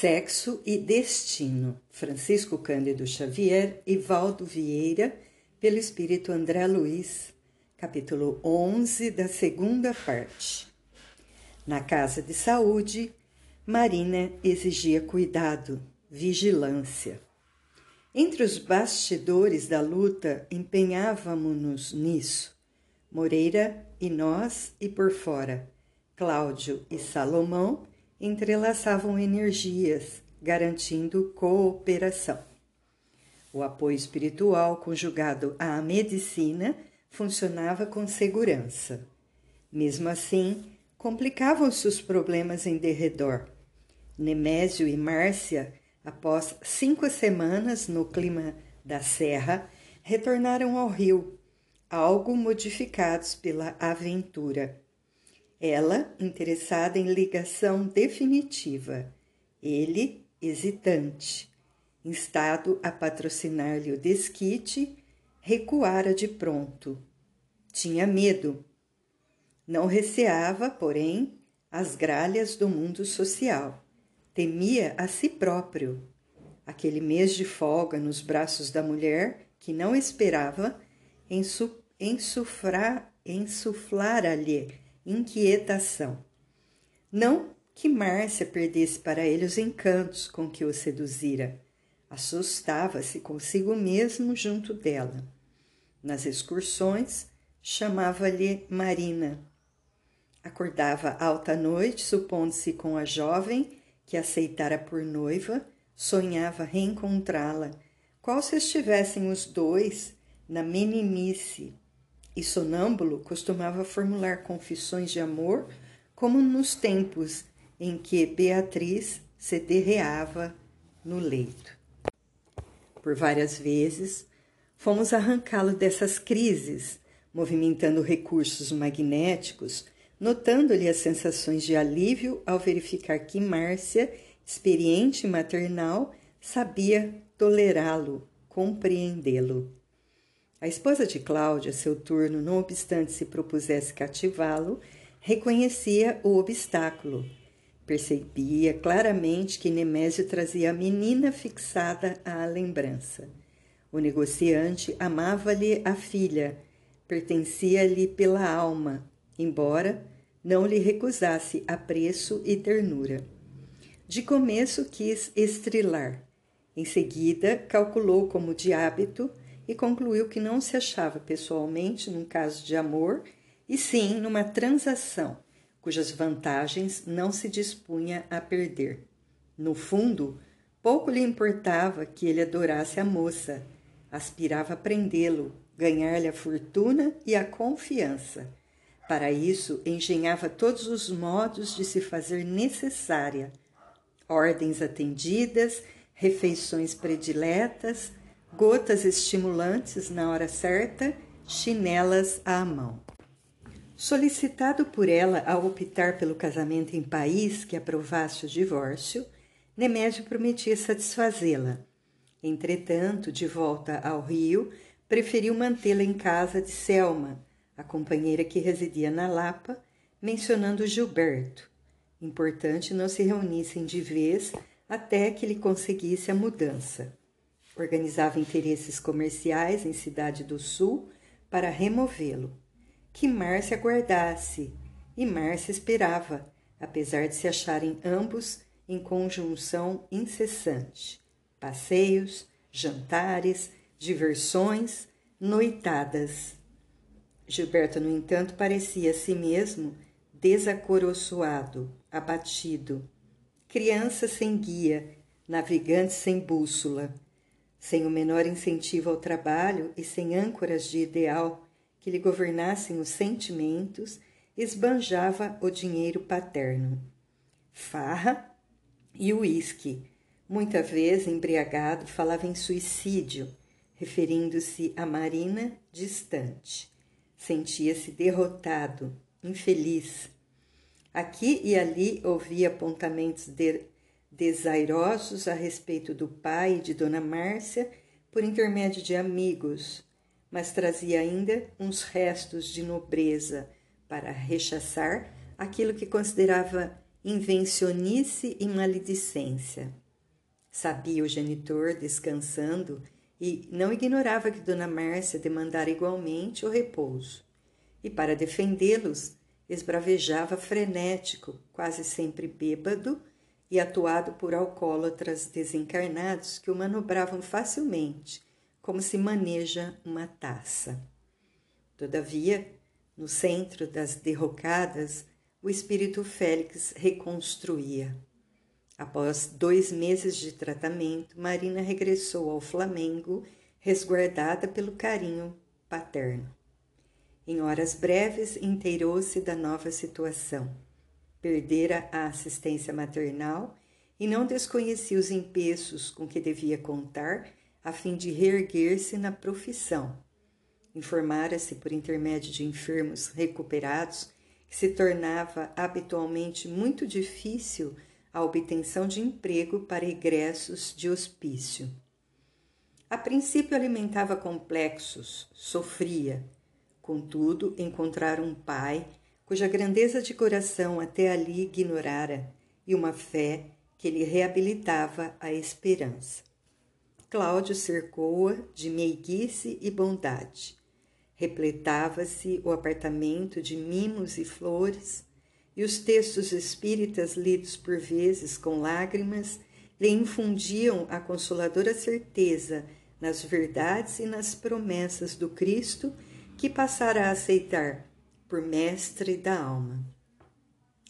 Sexo e Destino, Francisco Cândido Xavier e Valdo Vieira, pelo espírito André Luiz, capítulo 11 da segunda parte. Na casa de saúde, Marina exigia cuidado, vigilância. Entre os bastidores da luta, empenhávamos-nos nisso. Moreira e nós, e por fora, Cláudio e Salomão entrelaçavam energias, garantindo cooperação. O apoio espiritual conjugado à medicina funcionava com segurança. Mesmo assim, complicavam-se os problemas em derredor. Nemésio e Márcia, após cinco semanas no clima da serra, retornaram ao rio, algo modificados pela aventura. Ela interessada em ligação definitiva, ele hesitante. Instado a patrocinar-lhe o desquite, recuara de pronto. Tinha medo. Não receava, porém, as gralhas do mundo social. Temia a si próprio. Aquele mês de folga nos braços da mulher que não esperava ensufrar, ensuflara-lhe inquietação. Não que Márcia perdesse para ele os encantos com que o seduzira. Assustava-se consigo mesmo junto dela. Nas excursões, chamava-lhe Marina. Acordava alta noite, supondo-se com a jovem que aceitara por noiva, sonhava reencontrá-la, qual se estivessem os dois na meninice, e sonâmbulo costumava formular confissões de amor como nos tempos em que Beatriz se derreava no leito. Por várias vezes fomos arrancá-lo dessas crises, movimentando recursos magnéticos, notando-lhe as sensações de alívio ao verificar que Márcia, experiente maternal, sabia tolerá-lo, compreendê-lo. A esposa de Cláudia, seu turno, não obstante se propusesse cativá-lo, reconhecia o obstáculo. Percebia claramente que Nemésio trazia a menina fixada à lembrança. O negociante amava-lhe a filha, pertencia-lhe pela alma, embora não lhe recusasse apreço e ternura. De começo quis estrilar. Em seguida, calculou como de hábito e concluiu que não se achava pessoalmente num caso de amor, e sim numa transação cujas vantagens não se dispunha a perder. No fundo, pouco lhe importava que ele adorasse a moça, aspirava a prendê-lo, ganhar-lhe a fortuna e a confiança. Para isso, engenhava todos os modos de se fazer necessária: ordens atendidas, refeições prediletas, gotas estimulantes na hora certa, chinelas à mão. Solicitado por ela a optar pelo casamento em país que aprovasse o divórcio, Nemésio prometia satisfazê-la. Entretanto, de volta ao Rio, preferiu mantê-la em casa de Selma, a companheira que residia na Lapa, mencionando Gilberto. Importante não se reunissem de vez até que lhe conseguisse a mudança organizava interesses comerciais em Cidade do Sul para removê-lo. Que Márcia aguardasse, e Márcia esperava, apesar de se acharem ambos em conjunção incessante. Passeios, jantares, diversões, noitadas. Gilberto, no entanto, parecia a si mesmo desacoroçoado, abatido. Criança sem guia, navegante sem bússola, sem o menor incentivo ao trabalho e sem âncoras de ideal que lhe governassem os sentimentos, esbanjava o dinheiro paterno. Farra e uísque. Muita vez, embriagado, falava em suicídio, referindo-se a Marina distante. Sentia-se derrotado, infeliz. Aqui e ali ouvia apontamentos de desairosos a respeito do pai e de Dona Márcia por intermédio de amigos, mas trazia ainda uns restos de nobreza para rechaçar aquilo que considerava invencionice e maledicência. Sabia o genitor descansando e não ignorava que Dona Márcia demandara igualmente o repouso. E para defendê-los, esbravejava frenético, quase sempre bêbado e atuado por alcoólatras desencarnados que o manobravam facilmente, como se maneja uma taça. Todavia, no centro das derrocadas, o espírito Félix reconstruía. Após dois meses de tratamento, Marina regressou ao Flamengo, resguardada pelo carinho paterno. Em horas breves, inteirou-se da nova situação. Perdera a assistência maternal e não desconhecia os empeços com que devia contar a fim de reerguer-se na profissão. Informara-se por intermédio de enfermos recuperados que se tornava habitualmente muito difícil a obtenção de emprego para egressos de hospício. A princípio alimentava complexos, sofria. Contudo, encontrar um pai cuja grandeza de coração até ali ignorara e uma fé que lhe reabilitava a esperança. Cláudio cercou-a de meiguice e bondade. Repletava-se o apartamento de mimos e flores, e os textos espíritas lidos por vezes com lágrimas lhe infundiam a consoladora certeza nas verdades e nas promessas do Cristo que passara a aceitar por mestre da alma.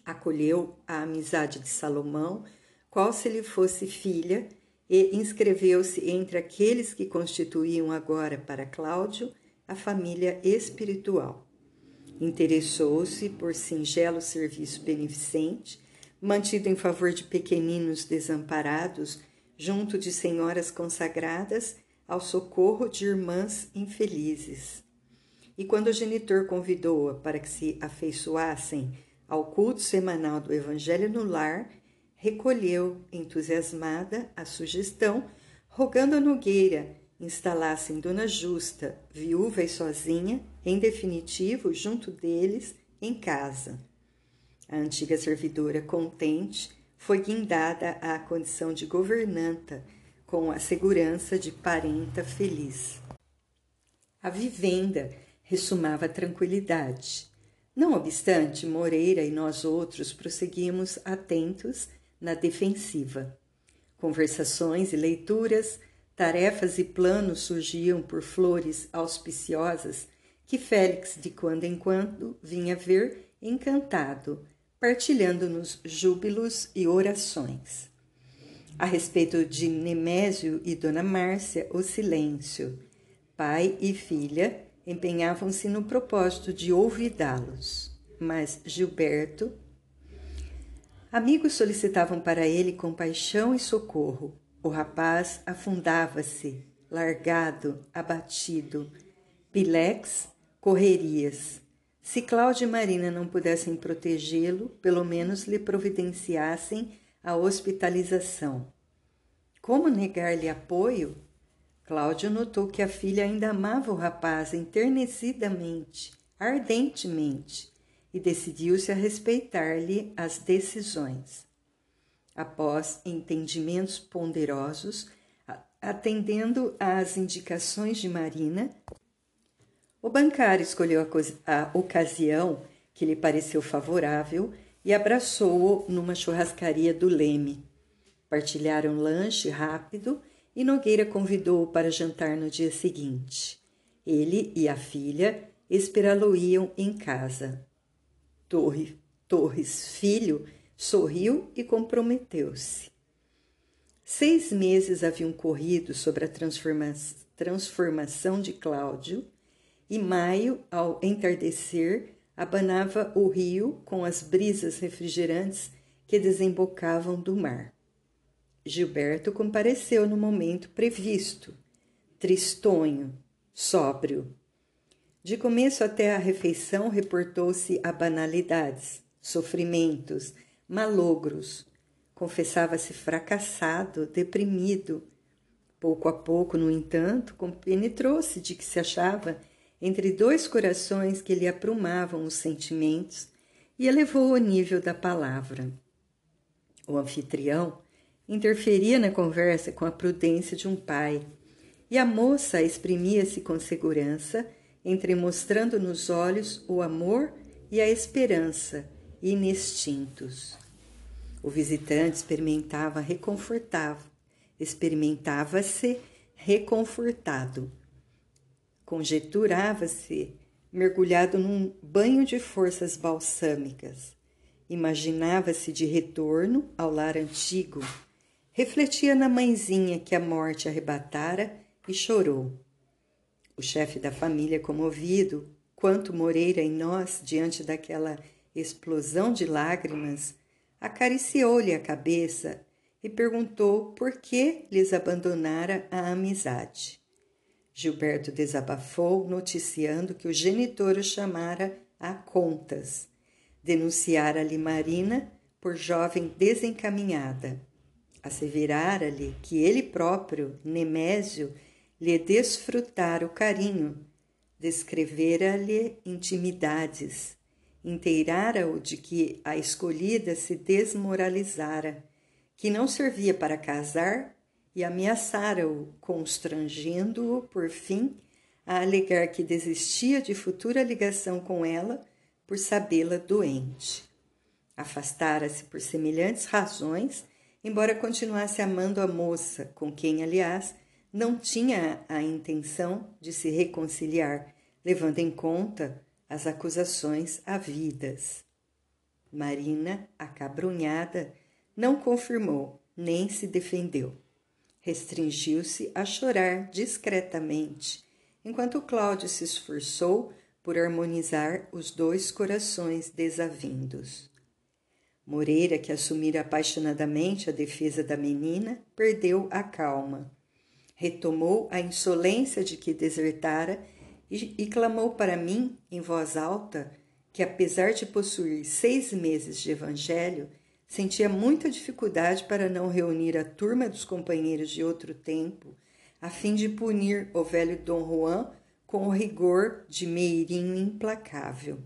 Acolheu a amizade de Salomão, qual se lhe fosse filha, e inscreveu-se entre aqueles que constituíam agora para Cláudio a família espiritual. Interessou-se por singelo serviço beneficente, mantido em favor de pequeninos desamparados, junto de senhoras consagradas ao socorro de irmãs infelizes. E quando o genitor convidou-a para que se afeiçoassem ao culto semanal do Evangelho no lar, recolheu, entusiasmada, a sugestão, rogando a Nogueira instalassem Dona Justa, viúva e sozinha, em definitivo, junto deles, em casa. A antiga servidora, contente, foi guindada à condição de governanta, com a segurança de parenta feliz. A vivenda ressumava tranquilidade. Não obstante, Moreira e nós outros prosseguimos atentos na defensiva. Conversações e leituras Tarefas e planos surgiam por flores auspiciosas que Félix, de quando em quando, vinha ver encantado, partilhando-nos júbilos e orações. A respeito de Nemésio e Dona Márcia, o silêncio. Pai e filha empenhavam-se no propósito de ouvidá-los, mas Gilberto. Amigos solicitavam para ele compaixão e socorro, o rapaz afundava-se, largado, abatido. Pilex, correrias. Se Cláudia e Marina não pudessem protegê-lo, pelo menos lhe providenciassem a hospitalização. Como negar-lhe apoio? Cláudio notou que a filha ainda amava o rapaz enternecidamente, ardentemente, e decidiu-se a respeitar-lhe as decisões após entendimentos ponderosos, atendendo às indicações de Marina, o bancário escolheu a, ocasião que lhe pareceu favorável e abraçou-o numa churrascaria do Leme. Partilharam lanche rápido e Nogueira convidou-o para jantar no dia seguinte. Ele e a filha esperá-lo-iam em casa. Torre, Torres, filho, sorriu e comprometeu-se. Seis meses haviam corrido sobre a transforma transformação de Cláudio, e maio, ao entardecer, abanava o rio com as brisas refrigerantes que desembocavam do mar. Gilberto compareceu no momento previsto, tristonho, sóbrio. De começo até a refeição reportou-se a banalidades, sofrimentos, malogros. Confessava-se fracassado, deprimido. Pouco a pouco, no entanto, compenetrou-se de que se achava entre dois corações que lhe aprumavam os sentimentos e elevou o nível da palavra. O anfitrião interferia na conversa com a prudência de um pai, e a moça exprimia-se com segurança, entremostrando nos olhos o amor e a esperança inextintos. O visitante experimentava reconfortava, experimentava-se reconfortado. Conjeturava-se mergulhado num banho de forças balsâmicas. Imaginava-se de retorno ao lar antigo. Refletia na mãezinha que a morte arrebatara e chorou. O chefe da família, comovido, quanto Moreira em nós diante daquela explosão de lágrimas, acariciou-lhe a cabeça e perguntou por que lhes abandonara a amizade. Gilberto desabafou, noticiando que o genitor o chamara a contas, denunciara-lhe Marina por jovem desencaminhada, asseverara-lhe que ele próprio, Nemésio, lhe desfrutara o carinho, descrevera-lhe intimidades, inteirara-o de que a escolhida se desmoralizara, que não servia para casar e ameaçara-o, constrangendo-o, por fim, a alegar que desistia de futura ligação com ela por sabê-la doente. Afastara-se por semelhantes razões, embora continuasse amando a moça, com quem, aliás, não tinha a intenção de se reconciliar, levando em conta as acusações havidas. Marina, acabrunhada, não confirmou nem se defendeu. Restringiu-se a chorar discretamente, enquanto Cláudio se esforçou por harmonizar os dois corações desavindos. Moreira, que assumira apaixonadamente a defesa da menina, perdeu a calma. Retomou a insolência de que desertara e, e clamou para mim, em voz alta, que apesar de possuir seis meses de evangelho, sentia muita dificuldade para não reunir a turma dos companheiros de outro tempo, a fim de punir o velho Dom Juan com o rigor de meirinho implacável.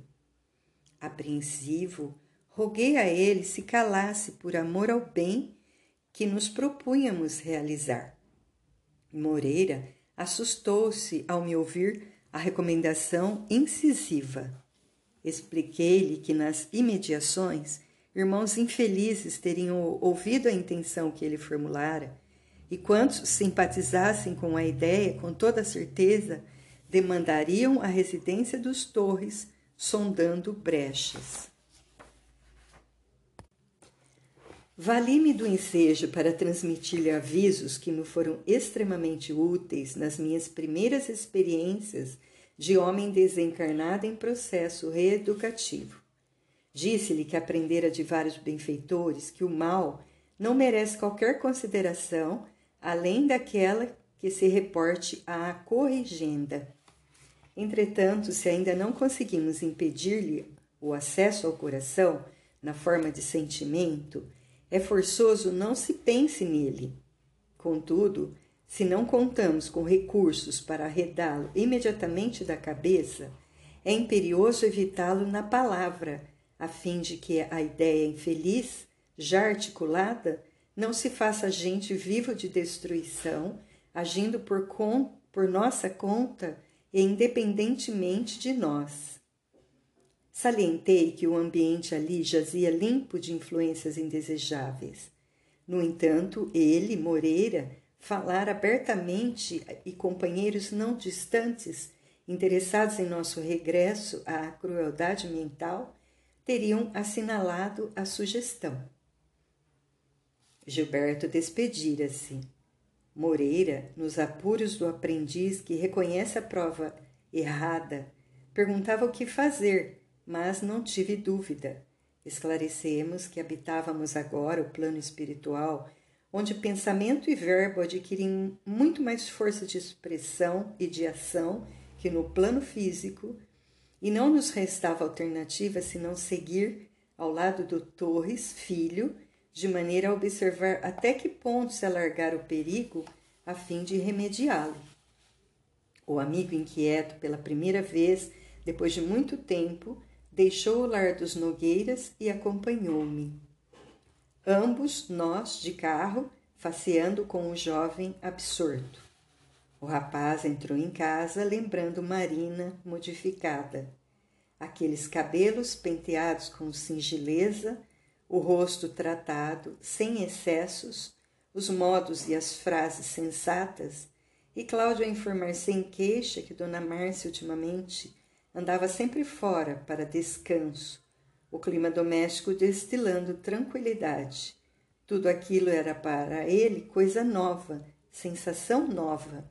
Apreensivo, roguei a ele se calasse por amor ao bem que nos propunhamos realizar. Moreira assustou-se ao me ouvir a recomendação incisiva. Expliquei-lhe que nas imediações irmãos infelizes teriam ouvido a intenção que ele formulara, e quantos simpatizassem com a ideia, com toda certeza, demandariam a residência dos Torres, sondando brechas. Vali-me do ensejo para transmitir-lhe avisos que me foram extremamente úteis nas minhas primeiras experiências de homem desencarnado em processo reeducativo. Disse-lhe que aprendera de vários benfeitores que o mal não merece qualquer consideração além daquela que se reporte à corrigenda. Entretanto, se ainda não conseguimos impedir-lhe o acesso ao coração na forma de sentimento, é forçoso não se pense nele. Contudo, se não contamos com recursos para arredá-lo imediatamente da cabeça, é imperioso evitá-lo na palavra, a fim de que a ideia infeliz, já articulada, não se faça agente vivo de destruição, agindo por, por nossa conta e independentemente de nós. Salientei que o ambiente ali jazia limpo de influências indesejáveis. No entanto, ele, Moreira, falara abertamente e companheiros não distantes, interessados em nosso regresso à crueldade mental, teriam assinalado a sugestão. Gilberto despedira-se. Moreira, nos apuros do aprendiz que reconhece a prova errada, perguntava o que fazer, mas não tive dúvida. Esclarecemos que habitávamos agora o plano espiritual, onde pensamento e verbo adquirem muito mais força de expressão e de ação que no plano físico e não nos restava alternativa senão seguir ao lado do Torres, filho, de maneira a observar até que ponto se alargar o perigo a fim de remediá-lo. O amigo inquieto, pela primeira vez, depois de muito tempo, deixou o lar dos Nogueiras e acompanhou-me. ambos nós de carro, faceando com o jovem absorto. O rapaz entrou em casa lembrando Marina modificada. Aqueles cabelos penteados com singeleza, o rosto tratado, sem excessos, os modos e as frases sensatas, e Cláudio a informar sem queixa que Dona Márcia ultimamente andava sempre fora para descanso, o clima doméstico destilando tranquilidade. Tudo aquilo era para ele coisa nova, sensação nova.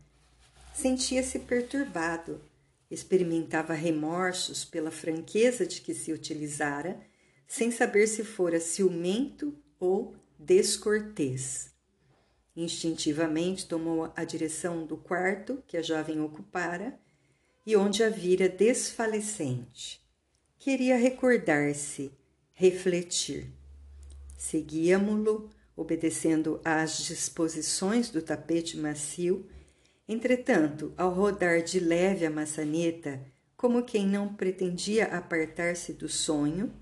Sentia-se perturbado, experimentava remorsos pela franqueza de que se utilizara, sem saber se fora ciumento ou descortês. Instintivamente tomou a direção do quarto que a jovem ocupara e onde a vira desfalecente. Queria recordar-se, refletir. Seguíamo-lo, obedecendo às disposições do tapete macio. Entretanto, ao rodar de leve a maçaneta, como quem não pretendia apartar-se do sonho,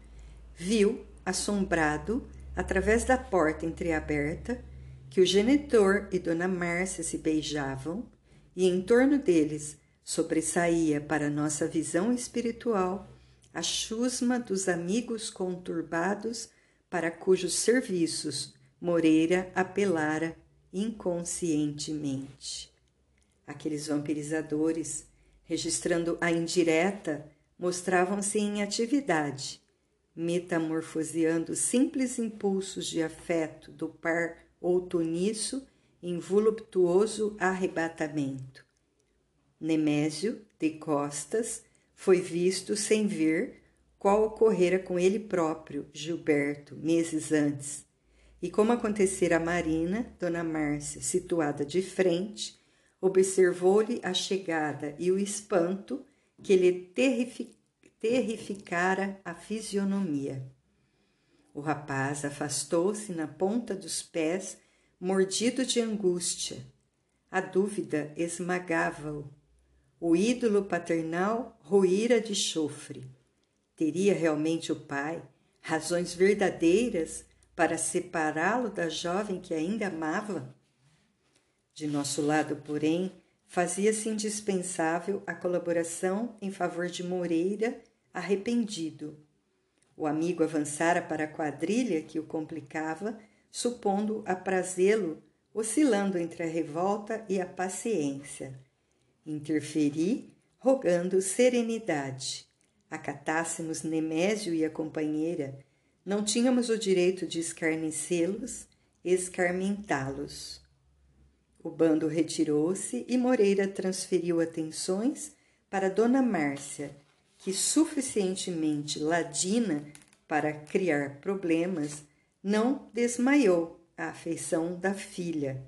viu, assombrado, através da porta entreaberta, que o genitor e Dona Márcia se beijavam e em torno deles sobressaía para nossa visão espiritual a chusma dos amigos conturbados para cujos serviços Moreira apelara inconscientemente. Aqueles vampirizadores, registrando a indireta, mostravam-se em atividade, metamorfoseando simples impulsos de afeto do par outoniço em voluptuoso arrebatamento. Nemésio, de costas, foi visto sem ver qual ocorrera com ele próprio, Gilberto, meses antes. E como acontecera a Marina, Dona Márcia, situada de frente, observou-lhe a chegada e o espanto que lhe terrificara a fisionomia. O rapaz afastou-se na ponta dos pés, mordido de angústia. A dúvida esmagava-o. O ídolo paternal ruíra de chofre. Teria realmente o pai razões verdadeiras para separá-lo da jovem que ainda amava? De nosso lado, porém, fazia-se indispensável a colaboração em favor de Moreira, arrependido o amigo avançara para a quadrilha que o complicava, supondo aprazê-lo, oscilando entre a revolta e a paciência. Interferi, rogando serenidade. Acatássemos Nemésio e a companheira, não tínhamos o direito de escarnecê-los, escarmentá-los. O bando retirou-se e Moreira transferiu atenções para Dona Márcia, que suficientemente ladina para criar problemas, não desmaiou a afeição da filha.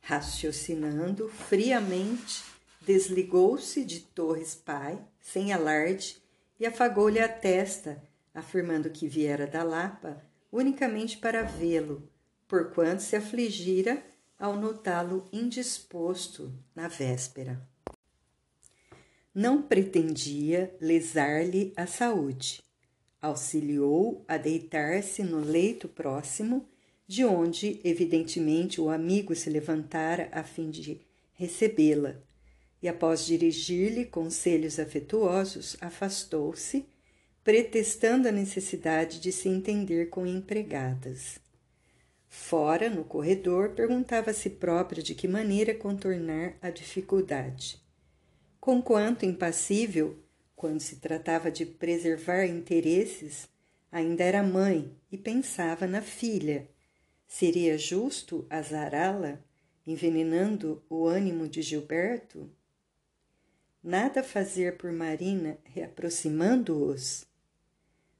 Raciocinando friamente, desligou-se de Torres pai, sem alarde, e afagou-lhe a testa, afirmando que viera da Lapa unicamente para vê-lo, porquanto se afligira ao notá-lo indisposto na véspera não pretendia lesar-lhe a saúde. Auxiliou a deitar-se no leito próximo, de onde, evidentemente, o amigo se levantara a fim de recebê-la, e após dirigir-lhe conselhos afetuosos, afastou-se, pretextando a necessidade de se entender com empregadas. Fora, no corredor, perguntava a si próprio de que maneira contornar a dificuldade conquanto impassível, quando se tratava de preservar interesses, ainda era mãe e pensava na filha. Seria justo azará-la, envenenando o ânimo de Gilberto? Nada fazer por Marina reaproximando-os?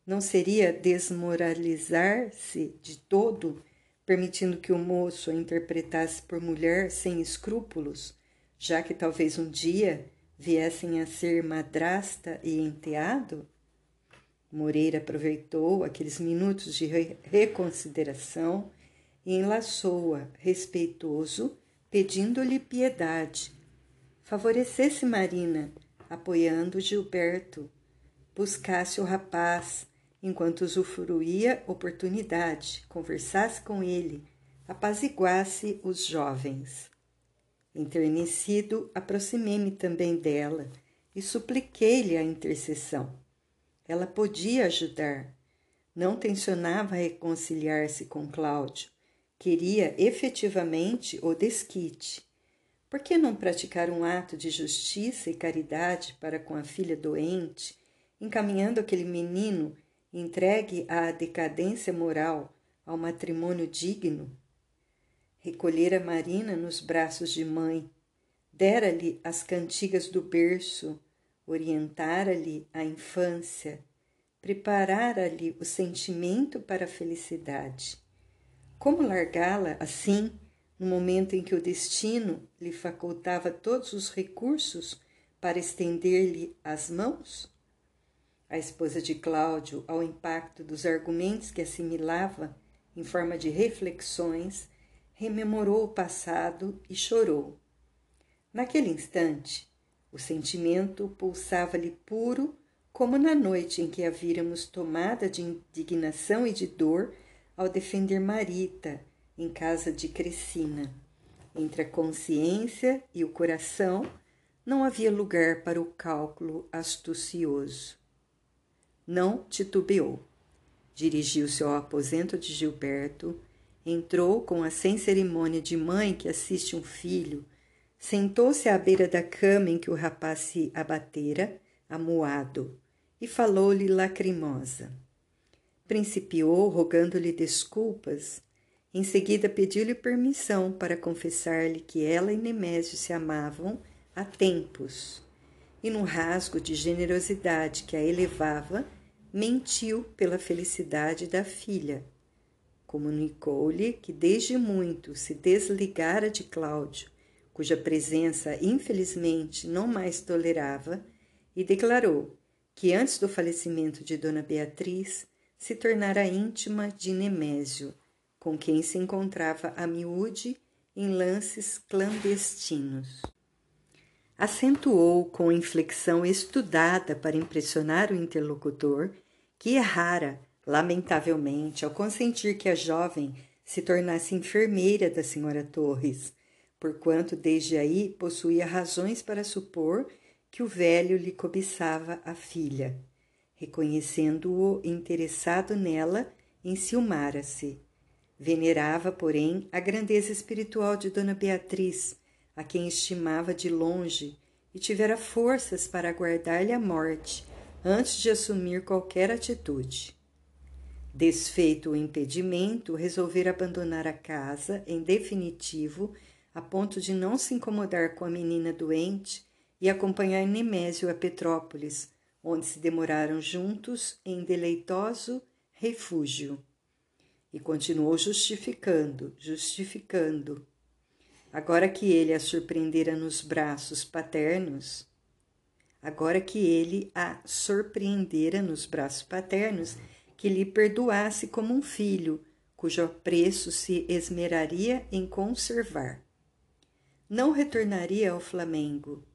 Não seria desmoralizar-se de todo, permitindo que o moço a interpretasse por mulher sem escrúpulos, já que talvez um dia viessem a ser madrasta e enteado? Moreira aproveitou aqueles minutos de re reconsideração e enlaçou-a, respeitoso, pedindo-lhe piedade. Favorecesse Marina, apoiando Gilberto, buscasse o rapaz, enquanto usufruía oportunidade, conversasse com ele, apaziguasse os jovens. Enternecido, aproximei-me também dela e supliquei-lhe a intercessão. Ela podia ajudar. Não tensionava reconciliar-se com Cláudio. Queria efetivamente o desquite. Por que não praticar um ato de justiça e caridade para com a filha doente, encaminhando aquele menino entregue à decadência moral, ao matrimônio digno? Recolhera Marina nos braços de mãe, dera-lhe as cantigas do berço, orientara-lhe a infância, preparara-lhe o sentimento para a felicidade. Como largá-la assim, no momento em que o destino lhe facultava todos os recursos para estender-lhe as mãos? A esposa de Cláudio, ao impacto dos argumentos que assimilava em forma de reflexões, rememorou o passado e chorou. Naquele instante, o sentimento pulsava-lhe puro, como na noite em que a víramos tomada de indignação e de dor ao defender Marita em casa de Crescina. Entre a consciência e o coração não havia lugar para o cálculo astucioso. Não titubeou. Dirigiu-se ao aposento de Gilberto, entrou com a sem cerimônia de mãe que assiste um filho, sentou-se à beira da cama em que o rapaz se abatera, amuado, e falou-lhe lacrimosa. Principiou rogando-lhe desculpas. Em seguida pediu-lhe permissão para confessar-lhe que ela e Nemésio se amavam há tempos. E num rasgo de generosidade que a elevava, mentiu pela felicidade da filha. Comunicou-lhe que desde muito se desligara de Cláudio, cuja presença infelizmente não mais tolerava, e declarou que antes do falecimento de Dona Beatriz se tornara íntima de Nemésio, com quem se encontrava a miúde em lances clandestinos. Acentuou com inflexão estudada para impressionar o interlocutor que errara, lamentavelmente, ao consentir que a jovem se tornasse enfermeira da senhora Torres, porquanto desde aí possuía razões para supor que o velho lhe cobiçava a filha reconhecendo-o interessado nela, enciumara-se. Venerava, porém, a grandeza espiritual de Dona Beatriz, a quem estimava de longe e tivera forças para aguardar-lhe a morte antes de assumir qualquer atitude. Desfeito o impedimento, resolvera abandonar a casa em definitivo, a ponto de não se incomodar com a menina doente e acompanhar Nemésio a Petrópolis, onde se demoraram juntos em deleitoso refúgio. E continuou justificando, justificando. Agora que ele a surpreendera nos braços paternos, agora que ele a surpreendera nos braços paternos, que lhe perdoasse como um filho, cujo apreço se esmeraria em conservar. Não retornaria ao Flamengo,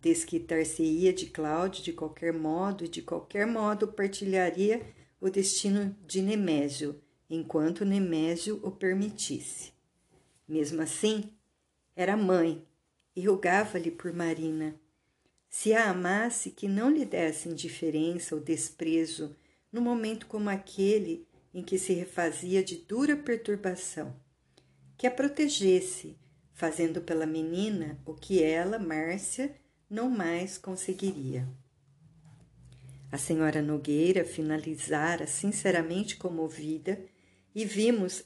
desquitar-se-ia de Cláudio de qualquer modo e de qualquer modo partilharia o destino de Nemésio, enquanto Nemésio o permitisse. Mesmo assim, era mãe e rogava-lhe por Marina. Se a amasse, que não lhe desse indiferença ou desprezo no momento como aquele em que se refazia de dura perturbação. Que a protegesse, fazendo pela menina o que ela, Márcia, não mais conseguiria. A senhora Nogueira finalizara sinceramente comovida e vimos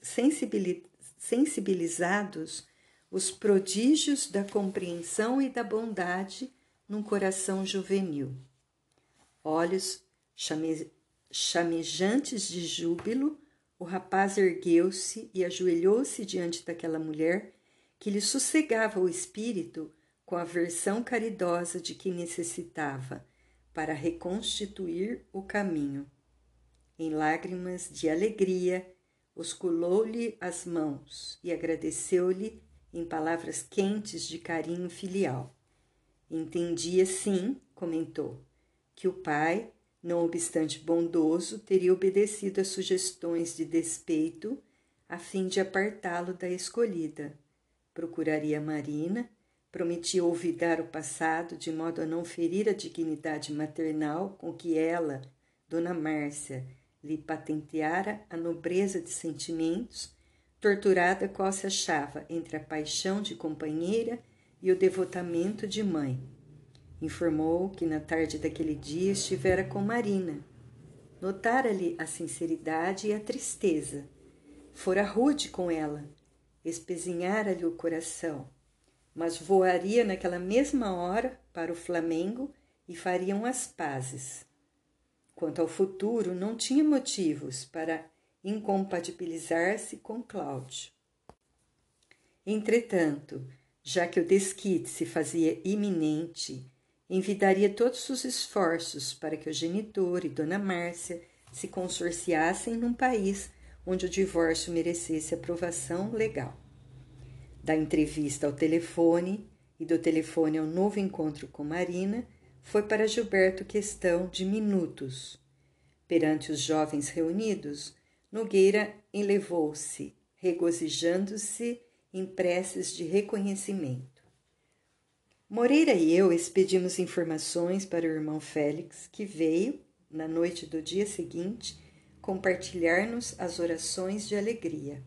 sensibilizados os prodígios da compreensão e da bondade num coração juvenil. Olhos chame chamejantes de júbilo, o rapaz ergueu-se e ajoelhou-se diante daquela mulher que lhe sossegava o espírito com a versão caridosa de que necessitava para reconstituir o caminho. Em lágrimas de alegria, osculou-lhe as mãos e agradeceu-lhe em palavras quentes de carinho filial. Entendia, sim, comentou, que o pai não obstante bondoso, teria obedecido às sugestões de despeito a fim de apartá-lo da escolhida. Procuraria Marina, prometia olvidar o passado de modo a não ferir a dignidade maternal com que ela, Dona Márcia, lhe patenteara a nobreza de sentimentos, torturada qual se achava entre a paixão de companheira e o devotamento de mãe. Informou que na tarde daquele dia estivera com Marina. Notara-lhe a sinceridade e a tristeza. Fora rude com ela, espezinhara-lhe o coração, mas voaria naquela mesma hora para o Flamengo e fariam as pazes. Quanto ao futuro, não tinha motivos para incompatibilizar-se com Cláudio. Entretanto, já que o desquite se fazia iminente, envidaria todos os esforços para que o genitor e Dona Márcia se consorciassem num país onde o divórcio merecesse aprovação legal. Da entrevista ao telefone e do telefone ao novo encontro com Marina, foi para Gilberto questão de minutos. Perante os jovens reunidos, Nogueira elevou-se, regozijando-se em preces de reconhecimento. Moreira e eu expedimos informações para o irmão Félix, que veio, na noite do dia seguinte, compartilhar-nos as orações de alegria.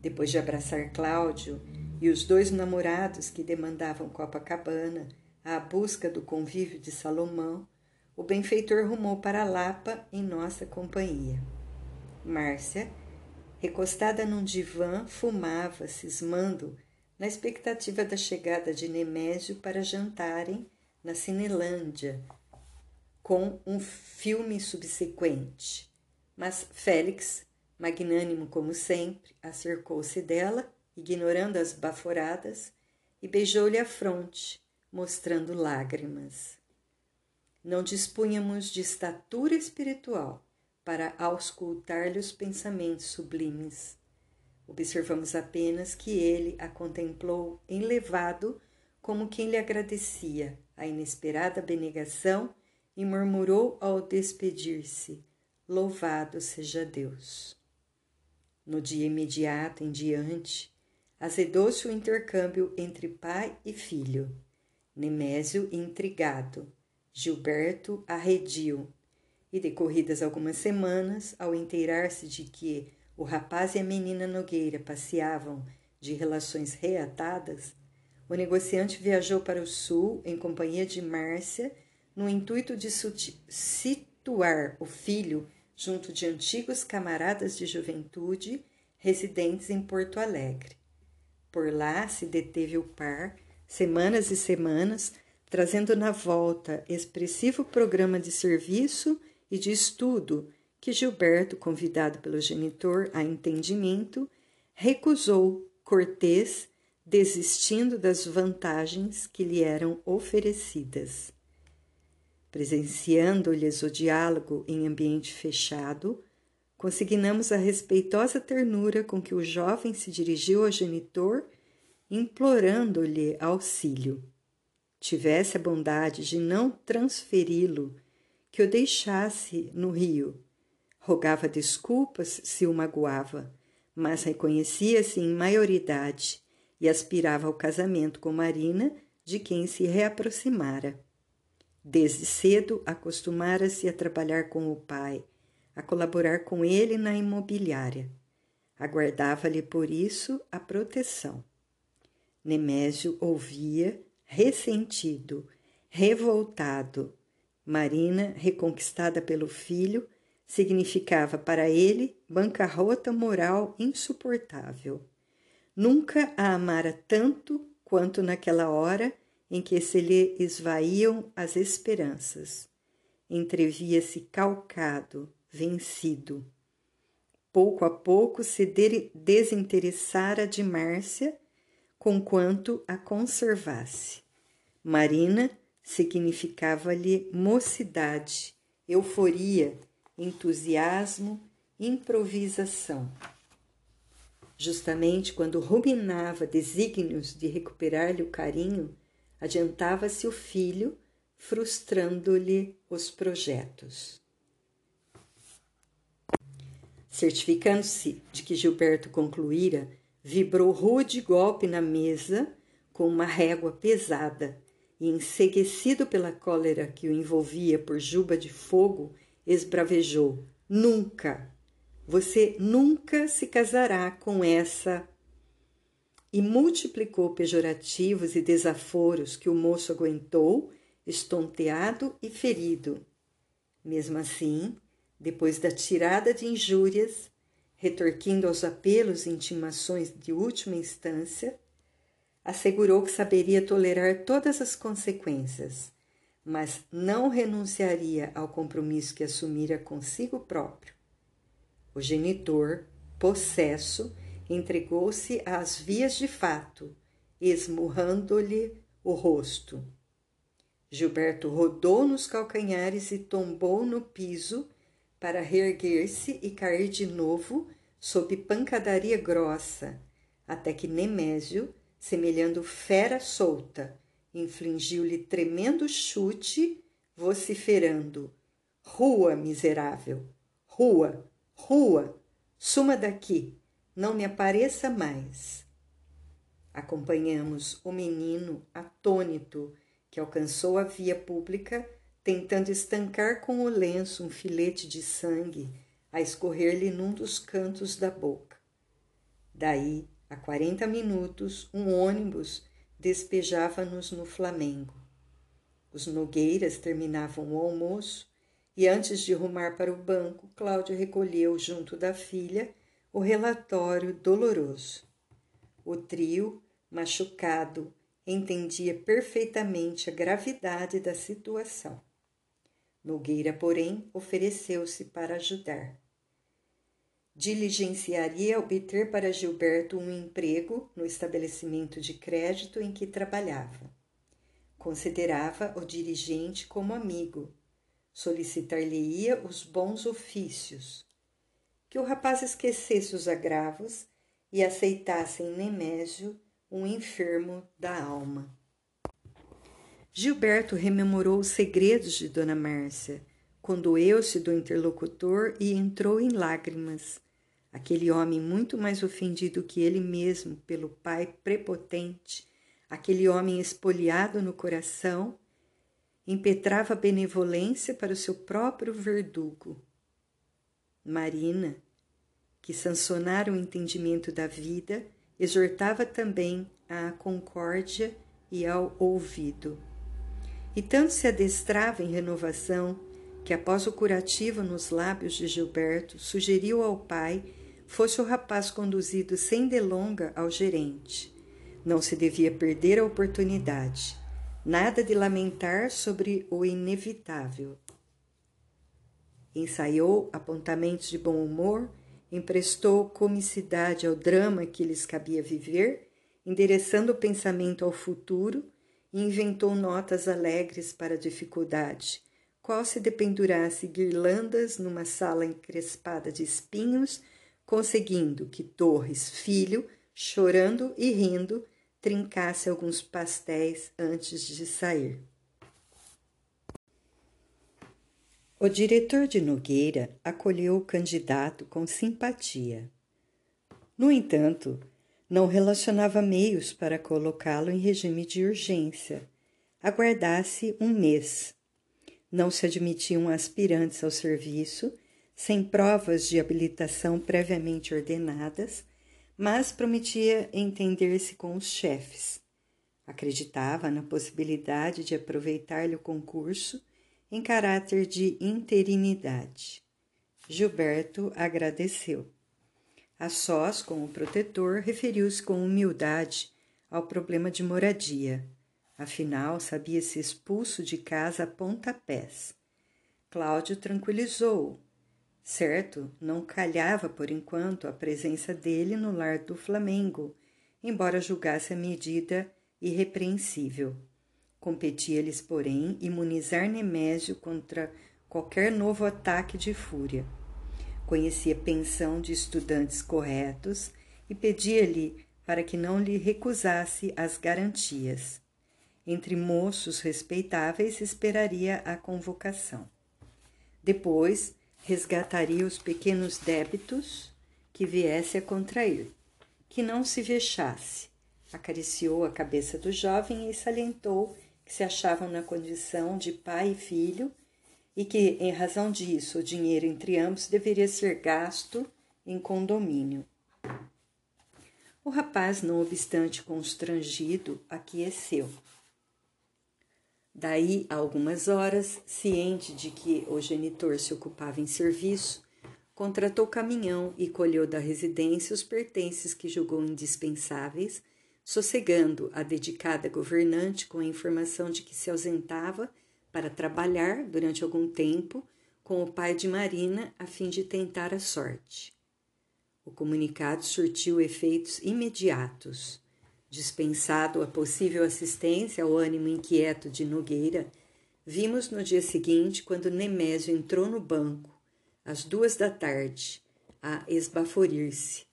Depois de abraçar Cláudio e os dois namorados que demandavam Copacabana, à busca do convívio de Salomão, o benfeitor rumou para Lapa em nossa companhia. Márcia, recostada num divã, fumava, cismando, na expectativa da chegada de Nemésio para jantarem na Cinelândia, com um filme subsequente. Mas Félix, magnânimo como sempre, acercou-se dela, ignorando as baforadas, e beijou-lhe a fronte, mostrando lágrimas. Não dispunhamos de estatura espiritual para auscultar-lhe os pensamentos sublimes. Observamos apenas que ele a contemplou enlevado como quem lhe agradecia a inesperada benegação e murmurou ao despedir-se: Louvado seja Deus. No dia imediato em diante, azedou-se o intercâmbio entre pai e filho. Nemésio intrigado, Gilberto arredio, e decorridas algumas semanas, ao inteirar-se de que o rapaz e a menina Nogueira passeavam de relações reatadas, o negociante viajou para o sul em companhia de Márcia, no intuito de situar o filho junto de antigos camaradas de juventude residentes em Porto Alegre. Por lá se deteve o par semanas e semanas, trazendo na volta expressivo programa de serviço e de estudo que Gilberto, convidado pelo genitor a entendimento, recusou cortês, desistindo das vantagens que lhe eram oferecidas. Presenciando-lhes o diálogo em ambiente fechado, consignamos a respeitosa ternura com que o jovem se dirigiu ao genitor implorando-lhe auxílio. Tivesse a bondade de não transferi-lo, que o deixasse no rio. Rogava desculpas se o magoava, mas reconhecia-se em maioridade e aspirava ao casamento com Marina, de quem se reaproximara. Desde cedo acostumara-se a trabalhar com o pai, a colaborar com ele na imobiliária. Aguardava-lhe por isso a proteção. Nemésio ouvia, ressentido, revoltado. Marina, reconquistada pelo filho, significava para ele bancarrota moral insuportável. Nunca a amara tanto quanto naquela hora em que se lhe esvaíam as esperanças. Entrevia-se calcado, vencido. Pouco a pouco se desinteressara de Márcia conquanto a conservasse. Marina significava-lhe mocidade, euforia, entusiasmo, improvisação. Justamente quando ruminava desígnios de recuperar-lhe o carinho, adiantava-se o filho, frustrando-lhe os projetos. Certificando-se de que Gilberto concluíra, vibrou rude golpe na mesa com uma régua pesada e, enseguecido pela cólera que o envolvia por juba de fogo, esbravejou: Nunca! Você nunca se casará com essa. E multiplicou pejorativos e desaforos que o moço aguentou, estonteado e ferido. Mesmo assim, depois da tirada de injúrias, retorquindo aos apelos e intimações de última instância, assegurou que saberia tolerar todas as consequências, mas não renunciaria ao compromisso que assumira consigo próprio. O genitor, possesso, entregou-se às vias de fato, esmurrando-lhe o rosto. Gilberto rodou nos calcanhares e tombou no piso para reerguer-se e cair de novo sob pancadaria grossa, até que Nemésio, semelhando fera solta, infligiu-lhe tremendo chute, vociferando: Rua, miserável! Rua! Rua! Suma daqui! Não me apareça mais! Acompanhamos o menino atônito que alcançou a via pública tentando estancar com o lenço um filete de sangue a escorrer-lhe num dos cantos da boca. Daí, a quarenta minutos, um ônibus despejava-nos no Flamengo. Os Nogueiras terminavam o almoço e, antes de rumar para o banco, Cláudio recolheu, junto da filha, o relatório doloroso. O trio, machucado, entendia perfeitamente a gravidade da situação. Nogueira, porém, ofereceu-se para ajudar. Diligenciaria obter para Gilberto um emprego no estabelecimento de crédito em que trabalhava. Considerava o dirigente como amigo. Solicitar-lhe-ia os bons ofícios. Que o rapaz esquecesse os agravos e aceitasse em Nemésio um enfermo da alma. Gilberto rememorou os segredos de Dona Márcia, condoeu-se do interlocutor e entrou em lágrimas. Aquele homem muito mais ofendido que ele mesmo pelo pai prepotente, aquele homem espoliado no coração, impetrava benevolência para o seu próprio verdugo. Marina, que sancionara o entendimento da vida, exortava também à concórdia e ao ouvido. E tanto se adestrava em renovação que, após o curativo nos lábios de Gilberto, sugeriu ao pai fosse o rapaz conduzido sem delonga ao gerente. Não se devia perder a oportunidade. Nada de lamentar sobre o inevitável. Ensaiou apontamentos de bom humor, emprestou comicidade ao drama que lhes cabia viver, endereçando o pensamento ao futuro inventou notas alegres para a dificuldade, qual se dependurasse guirlandas numa sala encrespada de espinhos, conseguindo que Torres, filho, chorando e rindo, trincasse alguns pastéis antes de sair. O diretor de Nogueira acolheu o candidato com simpatia. No entanto, não relacionava meios para colocá-lo em regime de urgência. Aguardasse um mês. Não se admitiam aspirantes ao serviço sem provas de habilitação previamente ordenadas, mas prometia entender-se com os chefes. Acreditava na possibilidade de aproveitar-lhe o concurso em caráter de interinidade. Gilberto agradeceu. A sós com o protetor, referiu-se com humildade ao problema de moradia. Afinal, sabia-se expulso de casa a pontapés. Cláudio tranquilizou-o. Certo, não calhava por enquanto a presença dele no lar do Flamengo, embora julgasse a medida irrepreensível. Competia-lhes, porém, imunizar Nemésio contra qualquer novo ataque de fúria conhecia pensão de estudantes corretos e pedia-lhe para que não lhe recusasse as garantias. entre moços respeitáveis, esperaria a convocação. Depois, resgataria os pequenos débitos que viesse a contrair, que não se vexasse. Acariciou a cabeça do jovem e salientou que se achavam na condição de pai e filho e que, em razão disso, o dinheiro entre ambos deveria ser gasto em condomínio. O rapaz, não obstante constrangido, aqueceu. Daí a algumas horas, ciente de que o genitor se ocupava em serviço, contratou caminhão e colheu da residência os pertences que julgou indispensáveis, sossegando a dedicada governante com a informação de que se ausentava para trabalhar durante algum tempo com o pai de Marina a fim de tentar a sorte. O comunicado surtiu efeitos imediatos. Dispensado a possível assistência ao ânimo inquieto de Nogueira, vimos no dia seguinte, quando Nemésio entrou no banco, às duas da tarde, a esbaforir-se.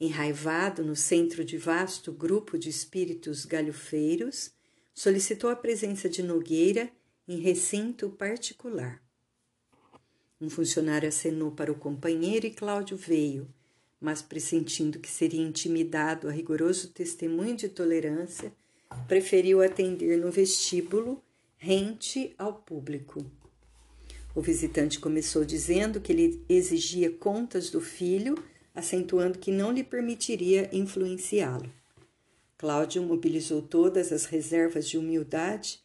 Enraivado no centro de vasto grupo de espíritos galhofeiros, solicitou a presença de Nogueira em recinto particular. Um funcionário acenou para o companheiro e Cláudio veio, mas pressentindo que seria intimidado a rigoroso testemunho de tolerância, preferiu atender no vestíbulo, rente ao público. O visitante começou dizendo que ele exigia contas do filho, acentuando que não lhe permitiria influenciá-lo. Cláudio mobilizou todas as reservas de humildade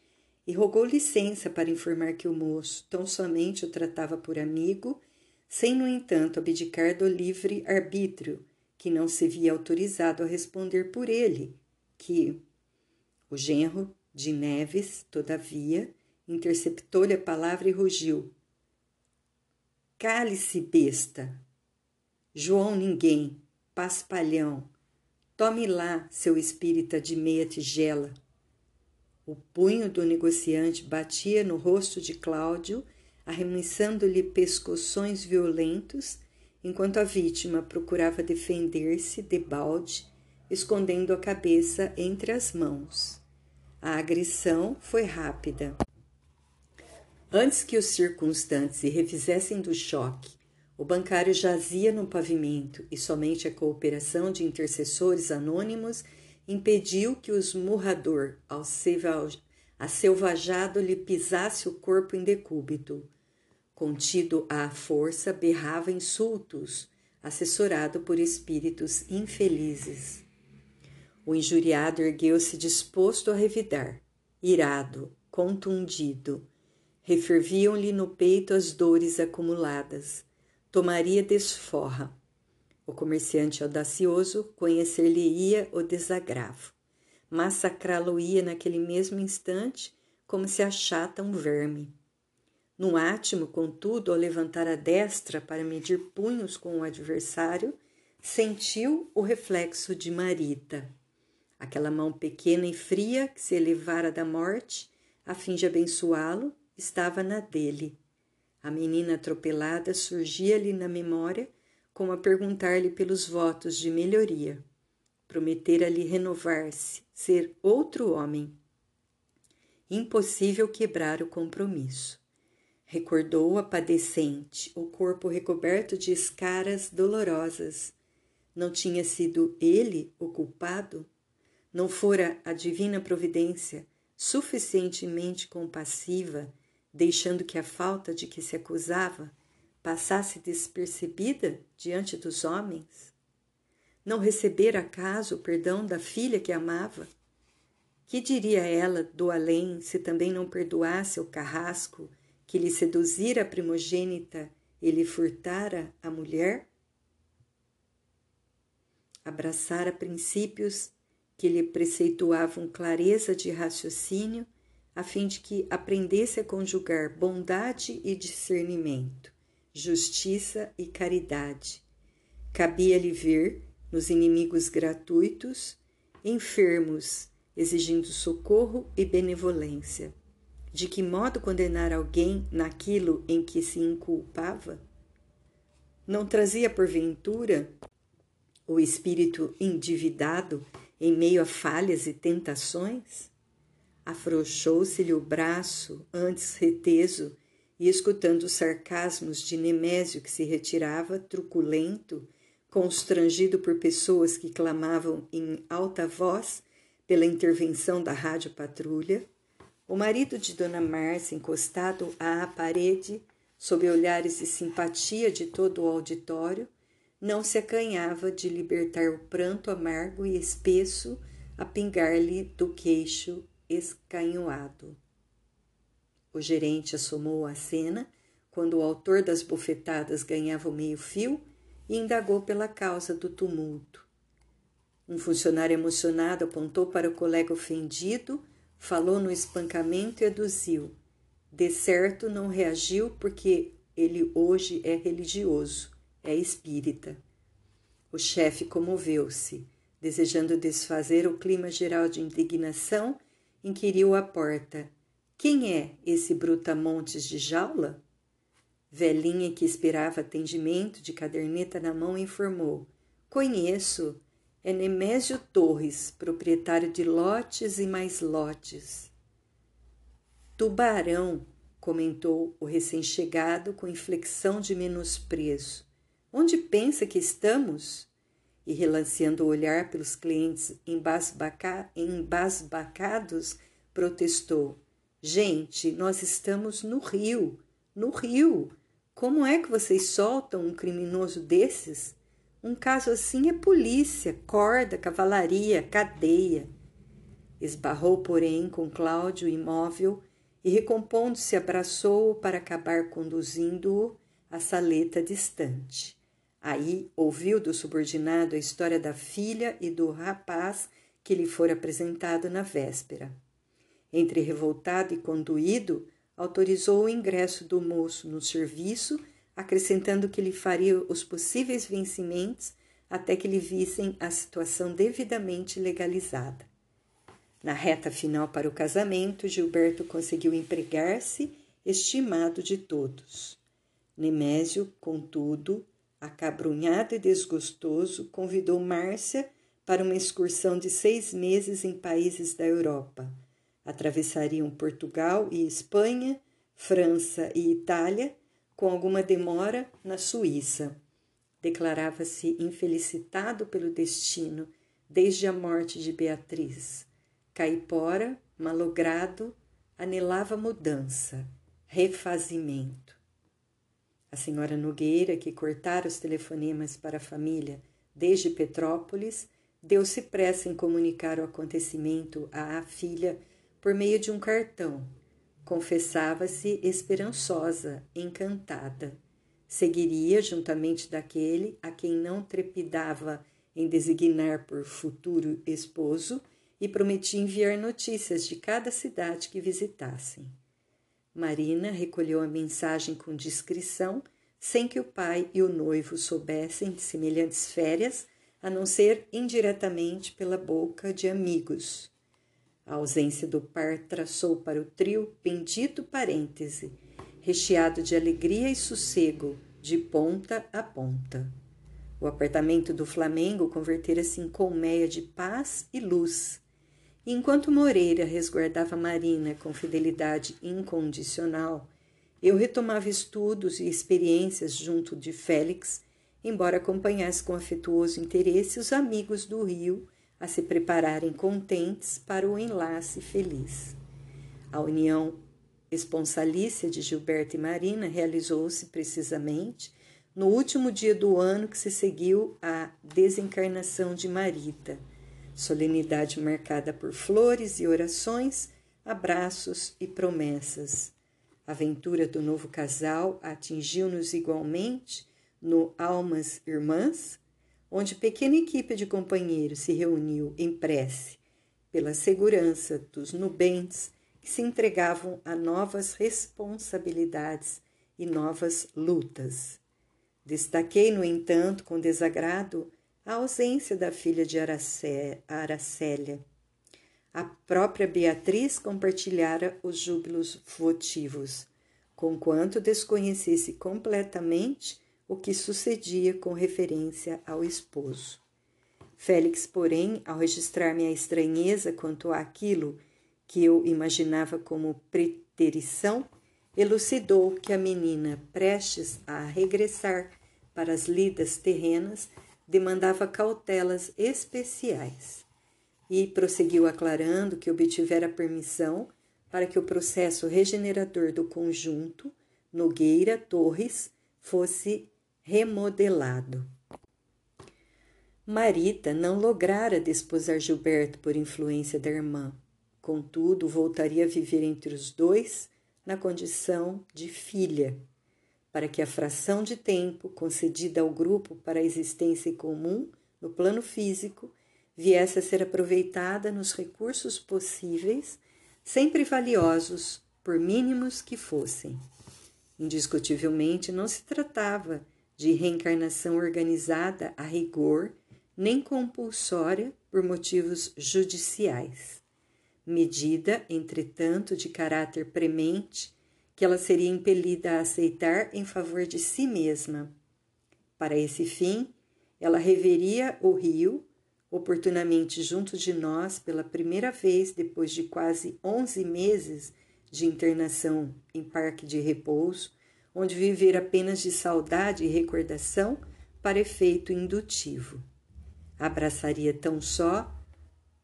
e rogou licença para informar que o moço tão somente o tratava por amigo, sem, no entanto, abdicar do livre arbítrio, que não se via autorizado a responder por ele, que o genro de Neves, todavia, interceptou-lhe a palavra e rugiu. Cale-se, besta! João ninguém, paspalhão, tome lá seu espírita de meia tigela o punho do negociante batia no rosto de Cláudio, arremessando-lhe pescoções violentos, enquanto a vítima procurava defender-se debalde, escondendo a cabeça entre as mãos. A agressão foi rápida. Antes que os circunstantes se refizessem do choque, o bancário jazia no pavimento e somente a cooperação de intercessores anônimos impediu que o esmurrador, ao acelvajado, lhe pisasse o corpo em decúbito. Contido à força, berrava insultos, assessorado por espíritos infelizes. O injuriado ergueu-se disposto a revidar, irado, contundido. Referviam-lhe no peito as dores acumuladas. Tomaria desforra o comerciante audacioso conhecer-lhe-ia o desagravo, massacrá-lo-ia naquele mesmo instante como se achata um verme. No átimo, contudo, ao levantar a destra para medir punhos com o adversário, sentiu o reflexo de Marita. Aquela mão pequena e fria que se elevara da morte, a fim de abençoá-lo, estava na dele. A menina atropelada surgia-lhe na memória como a perguntar-lhe pelos votos de melhoria. Prometera-lhe renovar-se, ser outro homem. Impossível quebrar o compromisso. Recordou a padecente, o corpo recoberto de escaras dolorosas. Não tinha sido ele o culpado? Não fora a divina providência suficientemente compassiva, deixando que a falta de que se acusava passasse despercebida diante dos homens? Não receber acaso o perdão da filha que amava? Que diria ela do além se também não perdoasse o carrasco que lhe seduzira a primogênita e lhe furtara a mulher? Abraçara princípios que lhe preceituavam clareza de raciocínio, a fim de que aprendesse a conjugar bondade e discernimento justiça e caridade. Cabia-lhe ver nos inimigos gratuitos, enfermos, exigindo socorro e benevolência. De que modo condenar alguém naquilo em que se inculpava? Não trazia porventura o espírito endividado em meio a falhas e tentações? Afrouxou-se-lhe o braço, antes reteso, e escutando os sarcasmos de Nemésio que se retirava, truculento, constrangido por pessoas que clamavam em alta voz pela intervenção da rádio patrulha, o marido de Dona Márcia, encostado à parede, sob olhares de simpatia de todo o auditório, não se acanhava de libertar o pranto amargo e espesso a pingar-lhe do queixo escanhoado. O gerente assomou a cena quando o autor das bofetadas ganhava o meio-fio e indagou pela causa do tumulto. Um funcionário emocionado apontou para o colega ofendido, falou no espancamento e aduziu. De certo não reagiu porque ele hoje é religioso, é espírita. O chefe comoveu-se, desejando desfazer o clima geral de indignação inquiriu à porta: Quem é esse brutamontes de jaula? Velhinha, que esperava atendimento de caderneta na mão, informou: Conheço. É Nemésio Torres, proprietário de lotes e mais lotes. Tubarão, comentou o recém-chegado com inflexão de menosprezo. Onde pensa que estamos? E relanceando o olhar pelos clientes embasbaca embasbacados, protestou: Gente, nós estamos no Rio, no Rio. Como é que vocês soltam um criminoso desses? Um caso assim é polícia, corda, cavalaria, cadeia. Esbarrou, porém, com Cláudio imóvel e, recompondo-se, abraçou-o para acabar conduzindo-o à saleta distante. Aí ouviu do subordinado a história da filha e do rapaz que lhe fora apresentado na véspera. Entre revoltado e conduído, autorizou o ingresso do moço no serviço, acrescentando que lhe faria os possíveis vencimentos até que lhe vissem a situação devidamente legalizada. Na reta final para o casamento, Gilberto conseguiu empregar-se, estimado de todos. Nemésio, contudo, acabrunhado e desgostoso, convidou Márcia para uma excursão de seis meses em países da Europa. Atravessariam Portugal e Espanha, França e Itália, com alguma demora na Suíça. Declarava-se infelicitado pelo destino desde a morte de Beatriz. Caipora, malogrado, anelava mudança, refazimento. A senhora Nogueira, que cortara os telefonemas para a família desde Petrópolis, deu-se pressa em comunicar o acontecimento à filha por meio de um cartão. Confessava-se esperançosa, encantada. Seguiria juntamente daquele a quem não trepidava em designar por futuro esposo e prometia enviar notícias de cada cidade que visitassem. Marina recolheu a mensagem com discrição, sem que o pai e o noivo soubessem de semelhantes férias, a não ser indiretamente pela boca de amigos. A ausência do par traçou para o trio bendito parêntese, recheado de alegria e sossego, de ponta a ponta. O apartamento do Flamengo convertera-se em colmeia de paz e luz, enquanto Moreira resguardava Marina com fidelidade incondicional, eu retomava estudos e experiências junto de Félix, embora acompanhasse com afetuoso interesse os amigos do Rio a se prepararem contentes para o enlace feliz. A união esponsalícia de Gilberto e Marina realizou-se precisamente no último dia do ano que se seguiu à desencarnação de Marita solenidade marcada por flores e orações, abraços e promessas. A aventura do novo casal atingiu-nos igualmente no Almas Irmãs, onde pequena equipe de companheiros se reuniu em prece pela segurança dos nubentes que se entregavam a novas responsabilidades e novas lutas. Destaquei, no entanto, com desagrado, a ausência da filha de Aracélia. A própria Beatriz compartilhara os júbilos votivos, conquanto desconhecesse completamente o que sucedia com referência ao esposo. Félix, porém, ao registrar minha estranheza quanto àquilo que eu imaginava como preterição, elucidou que a menina, prestes a regressar para as lidas terrenas, demandava cautelas especiais. E prosseguiu aclarando que obtivera permissão para que o processo regenerador do conjunto Nogueira Torres fosse remodelado. Marita não lograra desposar Gilberto por influência da irmã. Contudo, voltaria a viver entre os dois na condição de filha, para que a fração de tempo concedida ao grupo para a existência em comum no plano físico viesse a ser aproveitada nos recursos possíveis, sempre valiosos, por mínimos que fossem. Indiscutivelmente, não se tratava de reencarnação organizada a rigor nem compulsória por motivos judiciais. Medida, entretanto, de caráter premente, que ela seria impelida a aceitar em favor de si mesma. Para esse fim, ela reveria o rio, oportunamente junto de nós pela primeira vez depois de quase onze meses de internação em parque de repouso, onde viver apenas de saudade e recordação para efeito indutivo. Abraçaria tão só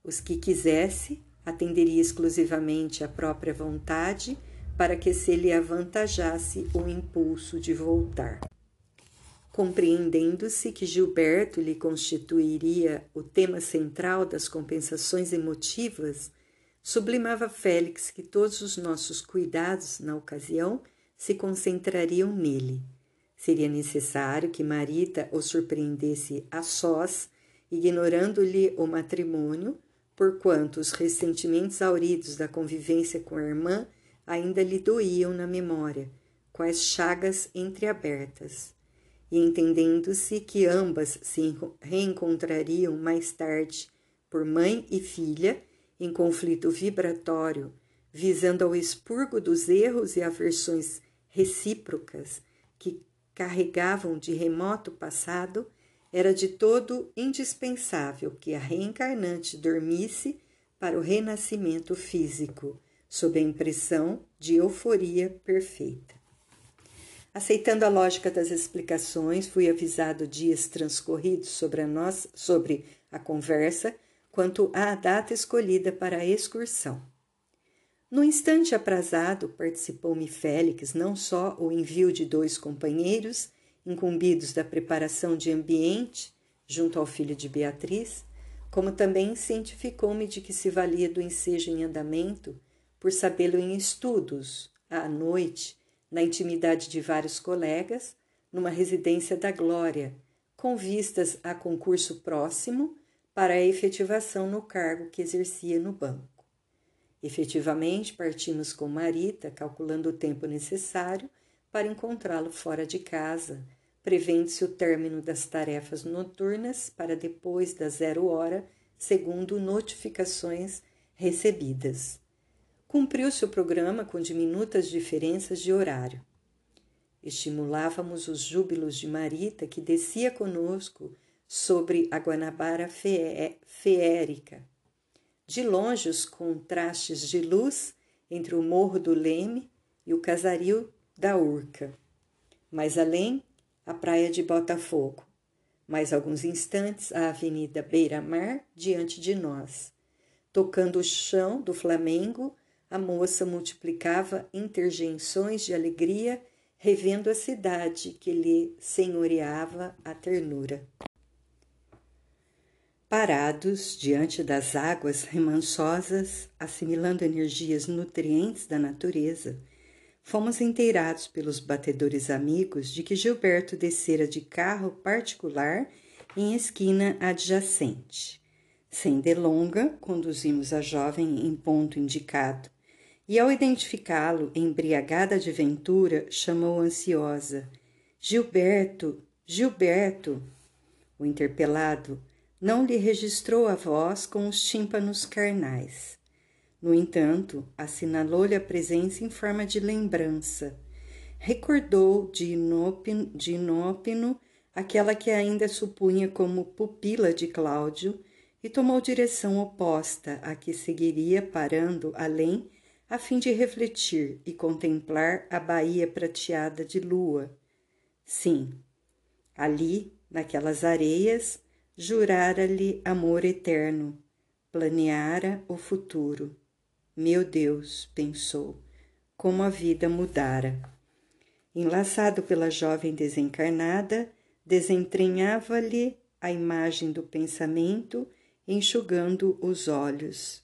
os que quisesse, atenderia exclusivamente à própria vontade para que se lhe avantajasse o impulso de voltar. Compreendendo-se que Gilberto lhe constituiria o tema central das compensações emotivas, sublimava Félix que todos os nossos cuidados na ocasião se concentrariam nele. Seria necessário que Marita o surpreendesse a sós ignorando-lhe o matrimônio, porquanto os ressentimentos auridos da convivência com a irmã ainda lhe doíam na memória, quais chagas entreabertas. E entendendo-se que ambas se reencontrariam mais tarde por mãe e filha, em conflito vibratório, visando ao expurgo dos erros e aversões recíprocas que carregavam de remoto passado, era de todo indispensável que a reencarnante dormisse para o renascimento físico, sob a impressão de euforia perfeita. Aceitando a lógica das explicações, fui avisado dias transcorridos sobre a, nós, sobre a conversa quanto à data escolhida para a excursão. No instante aprazado, participou-me Félix não só o envio de dois companheiros, incumbidos da preparação de ambiente junto ao filho de Beatriz, como também cientificou-me de que se valia do ensejo em andamento por sabê-lo em estudos, à noite, na intimidade de vários colegas, numa residência da Glória, com vistas a concurso próximo para a efetivação no cargo que exercia no banco. Efetivamente, partimos com Marita, calculando o tempo necessário para encontrá-lo fora de casa, prevendo-se o término das tarefas noturnas para depois da zero hora, segundo notificações recebidas. Cumpriu-se o programa com diminutas diferenças de horário. Estimulávamos os júbilos de Marita, que descia conosco sobre a Guanabara feérica. De longe, os contrastes de luz entre o Morro do Leme e o casario da Urca. Mais além, a praia de Botafogo. Mais alguns instantes, a Avenida Beira-Mar diante de nós. Tocando o chão do Flamengo, a moça multiplicava interjeições de alegria, revendo a cidade que lhe senhoreava a ternura. Parados diante das águas remançosas, assimilando energias nutrientes da natureza, fomos inteirados pelos batedores amigos de que Gilberto descera de carro particular em esquina adjacente. Sem delonga, conduzimos a jovem em ponto indicado, e ao identificá-lo, embriagada de ventura, chamou ansiosa: Gilberto, Gilberto! O interpelado não lhe registrou a voz com os tímpanos carnais. No entanto, assinalou-lhe a presença em forma de lembrança. Recordou de inópino, de inópino aquela que ainda supunha como pupila de Cláudio, e tomou direção oposta a que seguiria parando além a fim de refletir e contemplar a baía prateada de lua. Sim, ali, naquelas areias, jurara-lhe amor eterno, planeara o futuro. Meu Deus, pensou, como a vida mudara. Enlaçado pela jovem desencarnada, desentranhava-lhe a imagem do pensamento, enxugando os olhos.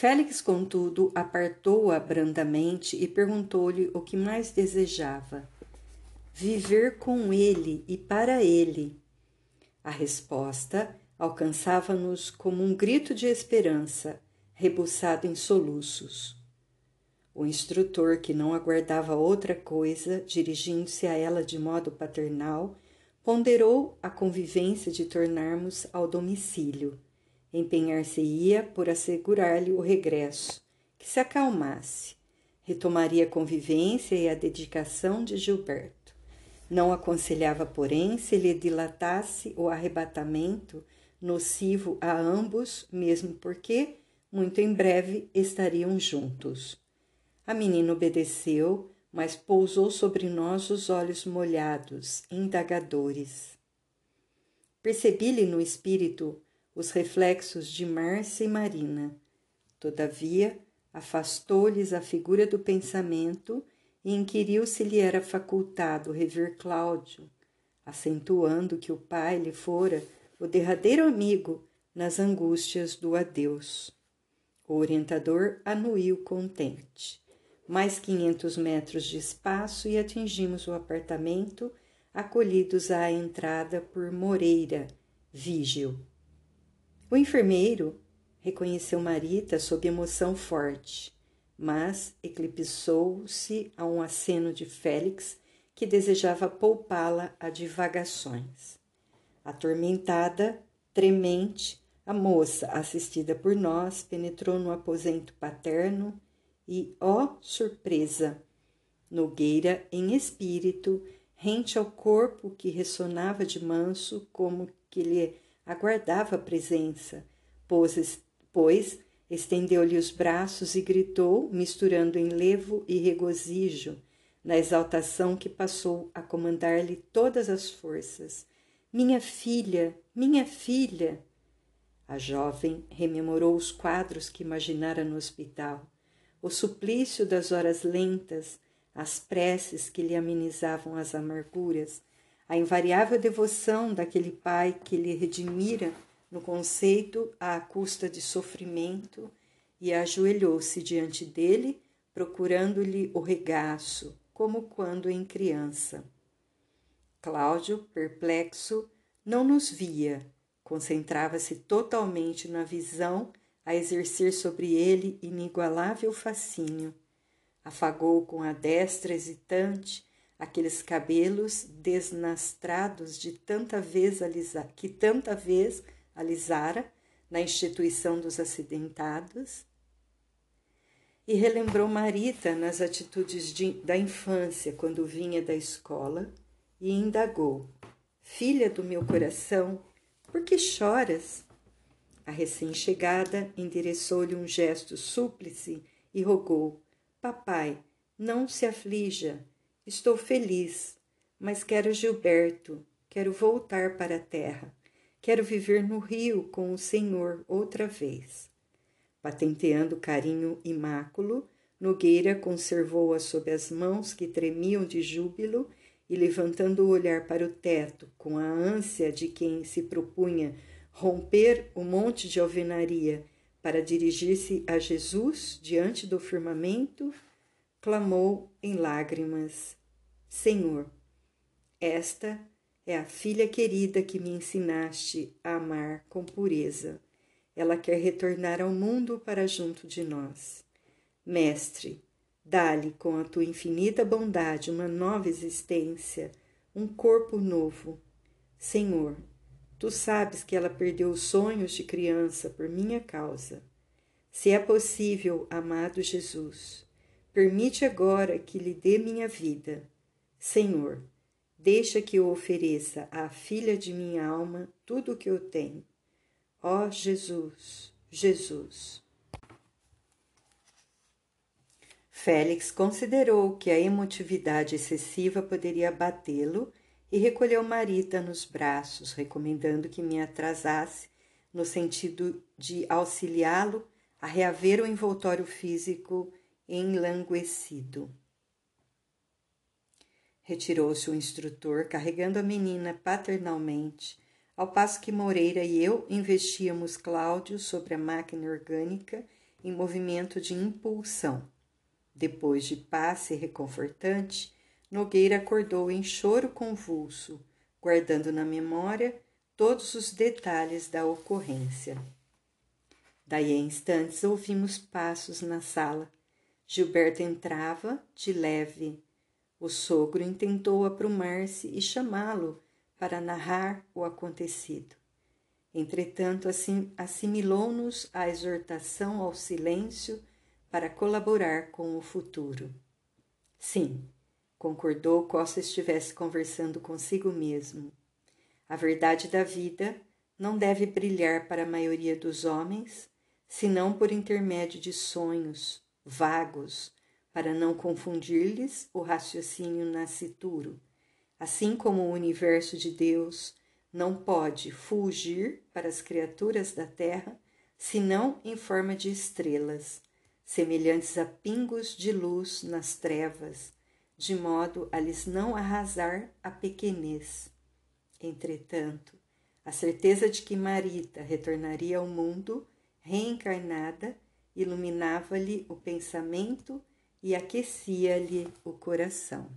Félix, contudo, apartou-a brandamente e perguntou-lhe o que mais desejava. Viver com ele e para ele. A resposta alcançava-nos como um grito de esperança, rebuçado em soluços. O instrutor, que não aguardava outra coisa, dirigindo-se a ela de modo paternal, ponderou a convivência de tornarmos ao domicílio Empenhar-se-ia por assegurar-lhe o regresso, que se acalmasse. Retomaria a convivência e a dedicação de Gilberto. Não aconselhava, porém, se lhe dilatasse o arrebatamento nocivo a ambos, mesmo porque, muito em breve, estariam juntos. A menina obedeceu, mas pousou sobre nós os olhos molhados, indagadores. Percebi-lhe no espírito os reflexos de Márcia e Marina. Todavia, afastou-lhes a figura do pensamento e inquiriu se lhe era facultado rever Cláudio, acentuando que o pai lhe fora o derradeiro amigo nas angústias do adeus. O orientador anuiu contente. Mais quinhentos metros de espaço e atingimos o apartamento, acolhidos à entrada por Moreira, vígil. O enfermeiro reconheceu Marita sob emoção forte, mas eclipsou-se a um aceno de Félix que desejava poupá-la a divagações. Atormentada, tremente, a moça, assistida por nós, penetrou no aposento paterno e, ó surpresa! Nogueira, em espírito, rente ao corpo que ressonava de manso, como que lhe aguardava a presença, pois, pois estendeu-lhe os braços e gritou, misturando enlevo e regozijo, na exaltação que passou a comandar-lhe todas as forças. Minha filha, minha filha! A jovem rememorou os quadros que imaginara no hospital, o suplício das horas lentas, as preces que lhe amenizavam as amarguras, a invariável devoção daquele pai que lhe redimira no conceito à custa de sofrimento e ajoelhou-se diante dele, procurando-lhe o regaço, como quando em criança. Cláudio, perplexo, não nos via, concentrava-se totalmente na visão a exercer sobre ele inigualável fascínio. Afagou com a destra hesitante aqueles cabelos desnastrados de tanta vez alisa, que tanta vez alisara na instituição dos acidentados, e relembrou Marita nas atitudes de, da infância quando vinha da escola e indagou: Filha do meu coração, por que choras? A recém-chegada endereçou-lhe um gesto súplice e rogou: Papai, não se aflija, Estou feliz, mas quero Gilberto, quero voltar para a terra, quero viver no rio com o Senhor outra vez. Patenteando carinho imáculo, Nogueira conservou-a sob as mãos que tremiam de júbilo e, levantando o olhar para o teto, com a ânsia de quem se propunha romper o monte de alvenaria para dirigir-se a Jesus diante do firmamento, clamou em lágrimas: Senhor, esta é a filha querida que me ensinaste a amar com pureza. Ela quer retornar ao mundo para junto de nós. Mestre, dá-lhe com a tua infinita bondade uma nova existência, um corpo novo. Senhor, tu sabes que ela perdeu os sonhos de criança por minha causa. Se é possível, amado Jesus, permite agora que lhe dê minha vida Senhor, Deixa que eu ofereça à filha de minha alma tudo o que eu tenho. Ó oh, Jesus, Jesus. Félix considerou que a emotividade excessiva poderia abatê-lo e recolheu Marita nos braços, recomendando que me atrasasse no sentido de auxiliá-lo a reaver o envoltório físico enlanguecido. Retirou-se o instrutor, carregando a menina paternalmente, ao passo que Moreira e eu investíamos Cláudio sobre a máquina orgânica em movimento de impulsão. Depois de passe reconfortante, Nogueira acordou em choro convulso, guardando na memória todos os detalhes da ocorrência. Daí a instantes ouvimos passos na sala. Gilberto entrava de leve. O sogro intentou aprumar-se e chamá-lo para narrar o acontecido. Entretanto, assim, assimilou-nos a exortação ao silêncio para colaborar com o futuro. Sim, concordou Costa estivesse conversando consigo mesmo. A verdade da vida não deve brilhar para a maioria dos homens senão por intermédio de sonhos vagos, para não confundir-lhes o raciocínio nascituro, assim como o universo de Deus não pode fulgir para as criaturas da terra, senão em forma de estrelas, semelhantes a pingos de luz nas trevas, de modo a lhes não arrasar a pequenez. Entretanto, a certeza de que Marita retornaria ao mundo reencarnada, iluminava-lhe o pensamento e aquecia-lhe o coração.